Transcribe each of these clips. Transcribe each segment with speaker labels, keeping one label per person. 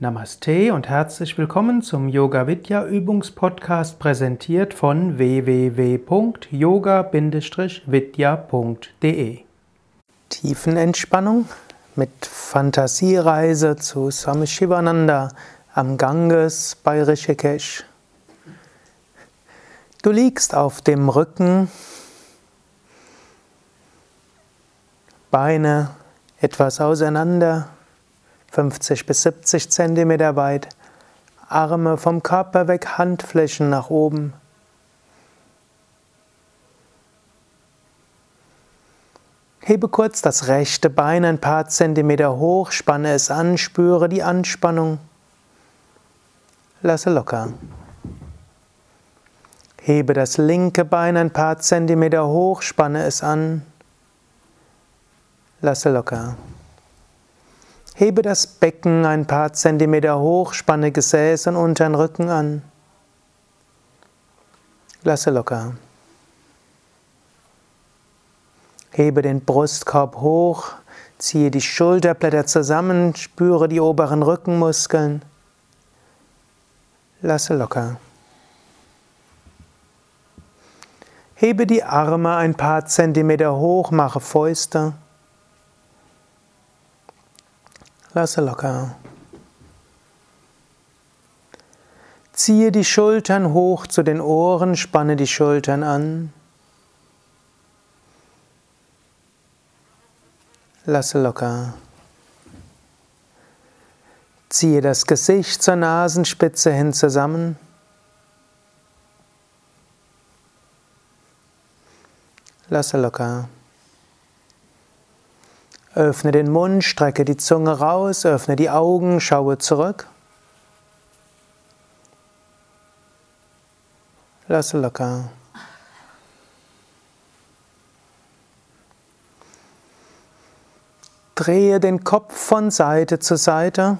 Speaker 1: Namaste und herzlich willkommen zum Yoga Vidya Übungspodcast präsentiert von www.yoga-vidya.de. Tiefenentspannung mit Fantasiereise zu Swami Shivananda am Ganges bei Rishikesh. Du liegst auf dem Rücken, Beine etwas auseinander, 50 bis 70 Zentimeter weit, Arme vom Körper weg, Handflächen nach oben. Hebe kurz das rechte Bein ein paar Zentimeter hoch, spanne es an, spüre die Anspannung. Lasse locker. Hebe das linke Bein ein paar Zentimeter hoch, spanne es an. Lasse locker. Hebe das Becken ein paar Zentimeter hoch, spanne Gesäß und unteren Rücken an. Lasse locker. Hebe den Brustkorb hoch, ziehe die Schulterblätter zusammen, spüre die oberen Rückenmuskeln. Lasse locker. Hebe die Arme ein paar Zentimeter hoch, mache Fäuste. Lasse locker. Ziehe die Schultern hoch zu den Ohren, spanne die Schultern an. Lasse locker. Ziehe das Gesicht zur Nasenspitze hin zusammen. Lasse locker. Öffne den Mund, strecke die Zunge raus, öffne die Augen, schaue zurück. Lasse locker. Drehe den Kopf von Seite zu Seite.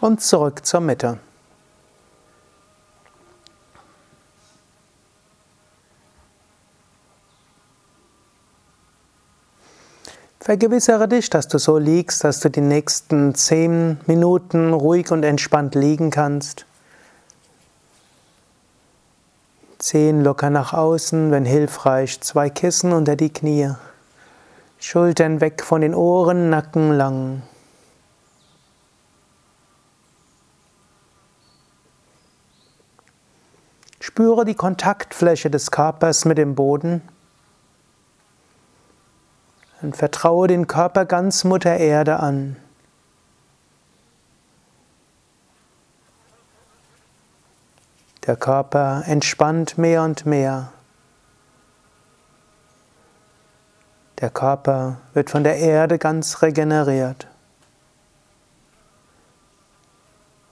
Speaker 1: Und zurück zur Mitte. Vergewissere dich, dass du so liegst, dass du die nächsten zehn Minuten ruhig und entspannt liegen kannst. Zehen locker nach außen, wenn hilfreich, zwei Kissen unter die Knie. Schultern weg von den Ohren, Nacken lang. Spüre die Kontaktfläche des Körpers mit dem Boden. Und vertraue den Körper ganz Mutter Erde an. Der Körper entspannt mehr und mehr. Der Körper wird von der Erde ganz regeneriert.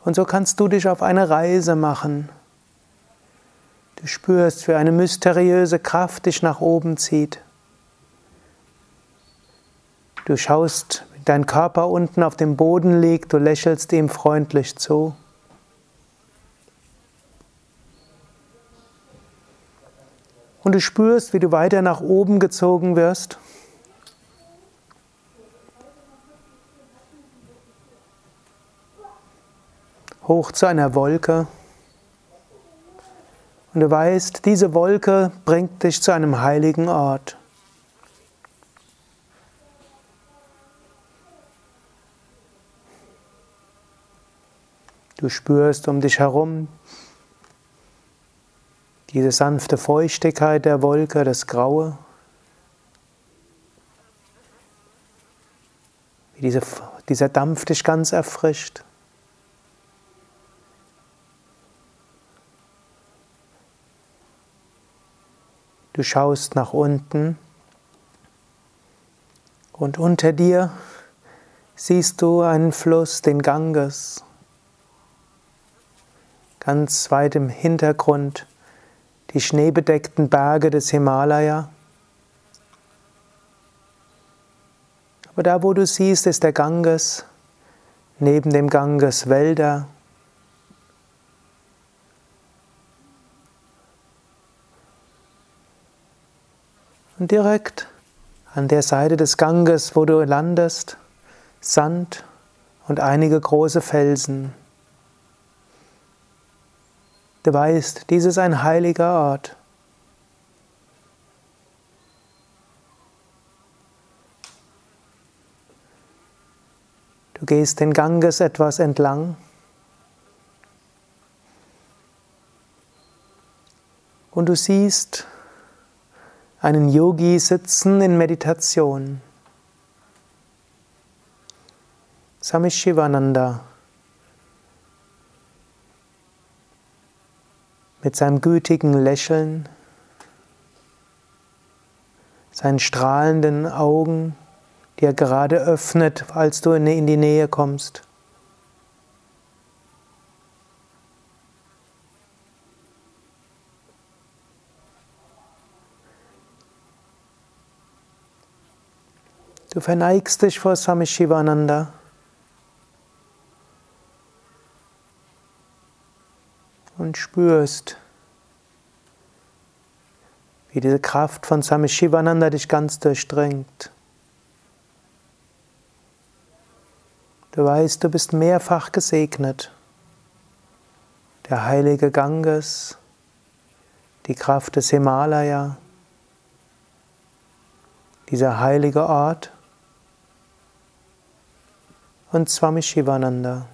Speaker 1: Und so kannst du dich auf eine Reise machen. Du spürst, wie eine mysteriöse Kraft dich nach oben zieht. Du schaust, wie dein Körper unten auf dem Boden liegt, du lächelst ihm freundlich zu. Und du spürst, wie du weiter nach oben gezogen wirst. Hoch zu einer Wolke. Und du weißt, diese Wolke bringt dich zu einem heiligen Ort. Du spürst um dich herum diese sanfte Feuchtigkeit der Wolke, das Graue. Wie diese, dieser Dampf dich ganz erfrischt. Du schaust nach unten und unter dir siehst du einen Fluss, den Ganges ganz weit im Hintergrund die schneebedeckten Berge des Himalaya. Aber da, wo du siehst, ist der Ganges, neben dem Ganges Wälder. Und direkt an der Seite des Ganges, wo du landest, Sand und einige große Felsen. Du weißt, dies ist ein heiliger Ort. Du gehst den Ganges etwas entlang. Und du siehst einen Yogi sitzen in Meditation. Swami Shivananda mit seinem gütigen Lächeln, seinen strahlenden Augen, die er gerade öffnet, als du in die Nähe kommst. Du verneigst dich vor Swami Shivananda. Und spürst, wie diese Kraft von Swami Shivananda dich ganz durchdringt. Du weißt, du bist mehrfach gesegnet. Der heilige Ganges, die Kraft des Himalaya, dieser heilige Ort und Swami Shivananda.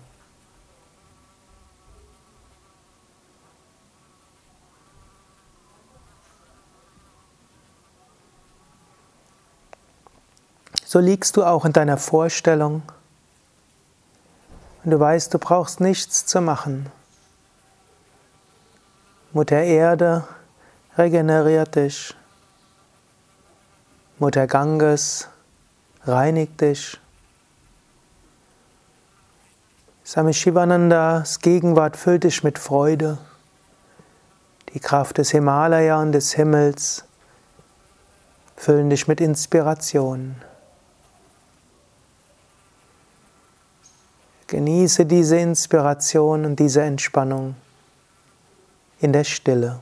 Speaker 1: So liegst du auch in deiner Vorstellung und du weißt, du brauchst nichts zu machen. Mutter Erde regeneriert dich. Mutter Ganges reinigt dich. Swami Shivanandas Gegenwart füllt dich mit Freude. Die Kraft des Himalaya und des Himmels füllen dich mit Inspiration. Genieße diese Inspiration und diese Entspannung in der Stille.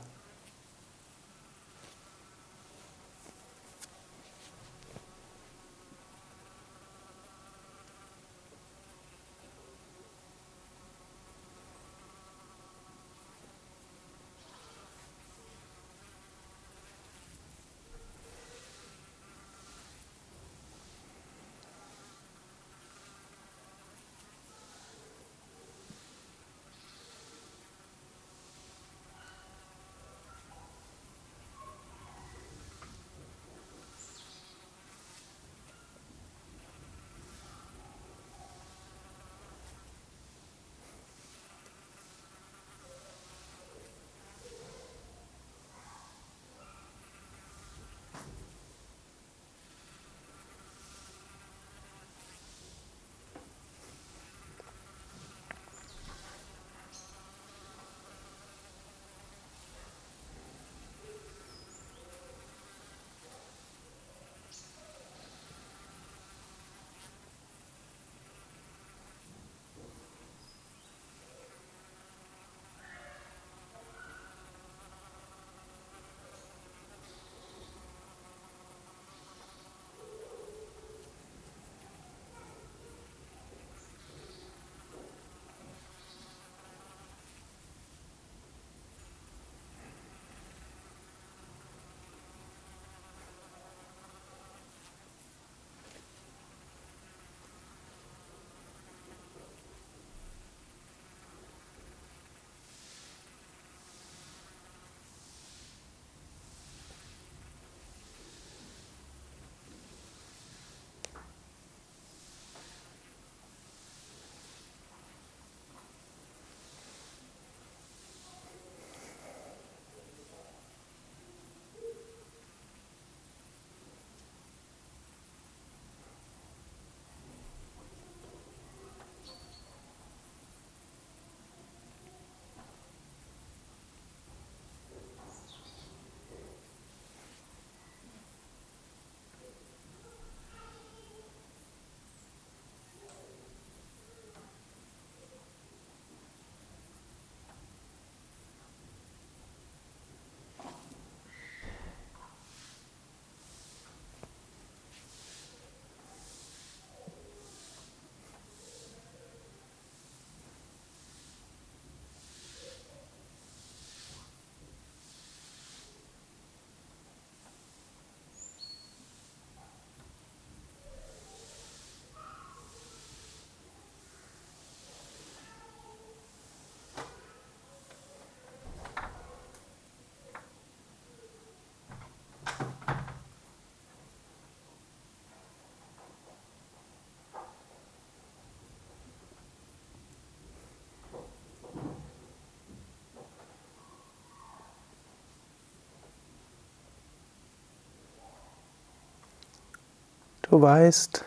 Speaker 1: Du weißt,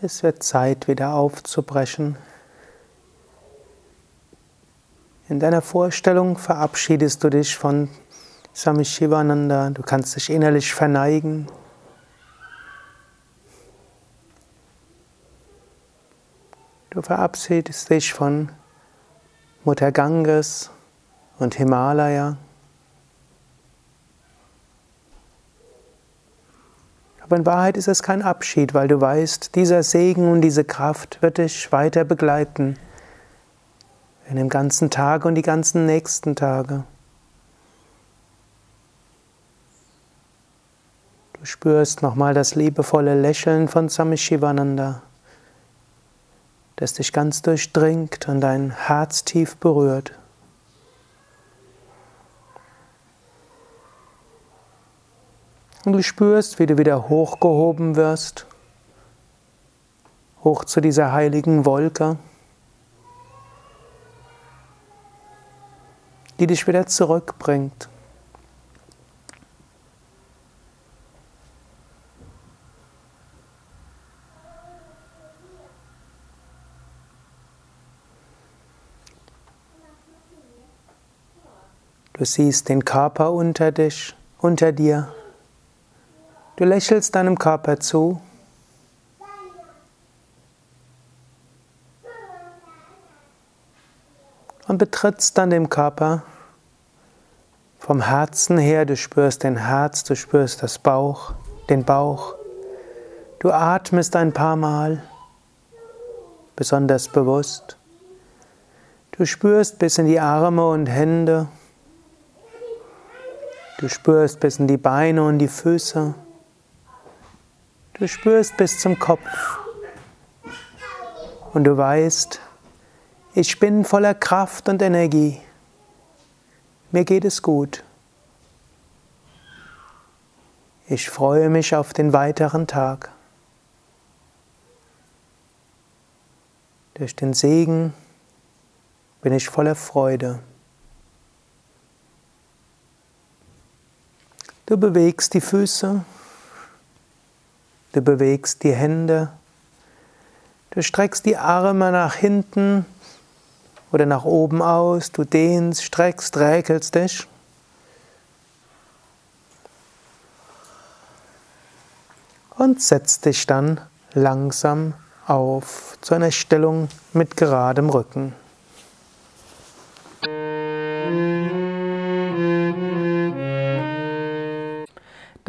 Speaker 1: es wird Zeit, wieder aufzubrechen. In deiner Vorstellung verabschiedest du dich von Swami Shivananda. Du kannst dich innerlich verneigen. Du verabschiedest dich von Mutter Ganges und Himalaya. Aber in Wahrheit ist es kein Abschied, weil du weißt, dieser Segen und diese Kraft wird dich weiter begleiten. In dem ganzen Tag und die ganzen nächsten Tage. Du spürst nochmal das liebevolle Lächeln von Swami Shivananda, das dich ganz durchdringt und dein Herz tief berührt. Und du spürst, wie du wieder hochgehoben wirst, hoch zu dieser heiligen Wolke, die dich wieder zurückbringt. Du siehst den Körper unter dich, unter dir. Du lächelst deinem Körper zu. Und betrittst dann den Körper vom Herzen her. Du spürst den Herz, du spürst das Bauch, den Bauch. Du atmest ein paar Mal, besonders bewusst. Du spürst bis in die Arme und Hände. Du spürst bis in die Beine und die Füße. Du spürst bis zum Kopf und du weißt, ich bin voller Kraft und Energie. Mir geht es gut. Ich freue mich auf den weiteren Tag. Durch den Segen bin ich voller Freude. Du bewegst die Füße. Du bewegst die Hände. Du streckst die Arme nach hinten oder nach oben aus. Du dehnst, streckst, räkelst dich. Und setzt dich dann langsam auf zu einer Stellung mit geradem Rücken.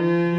Speaker 1: Música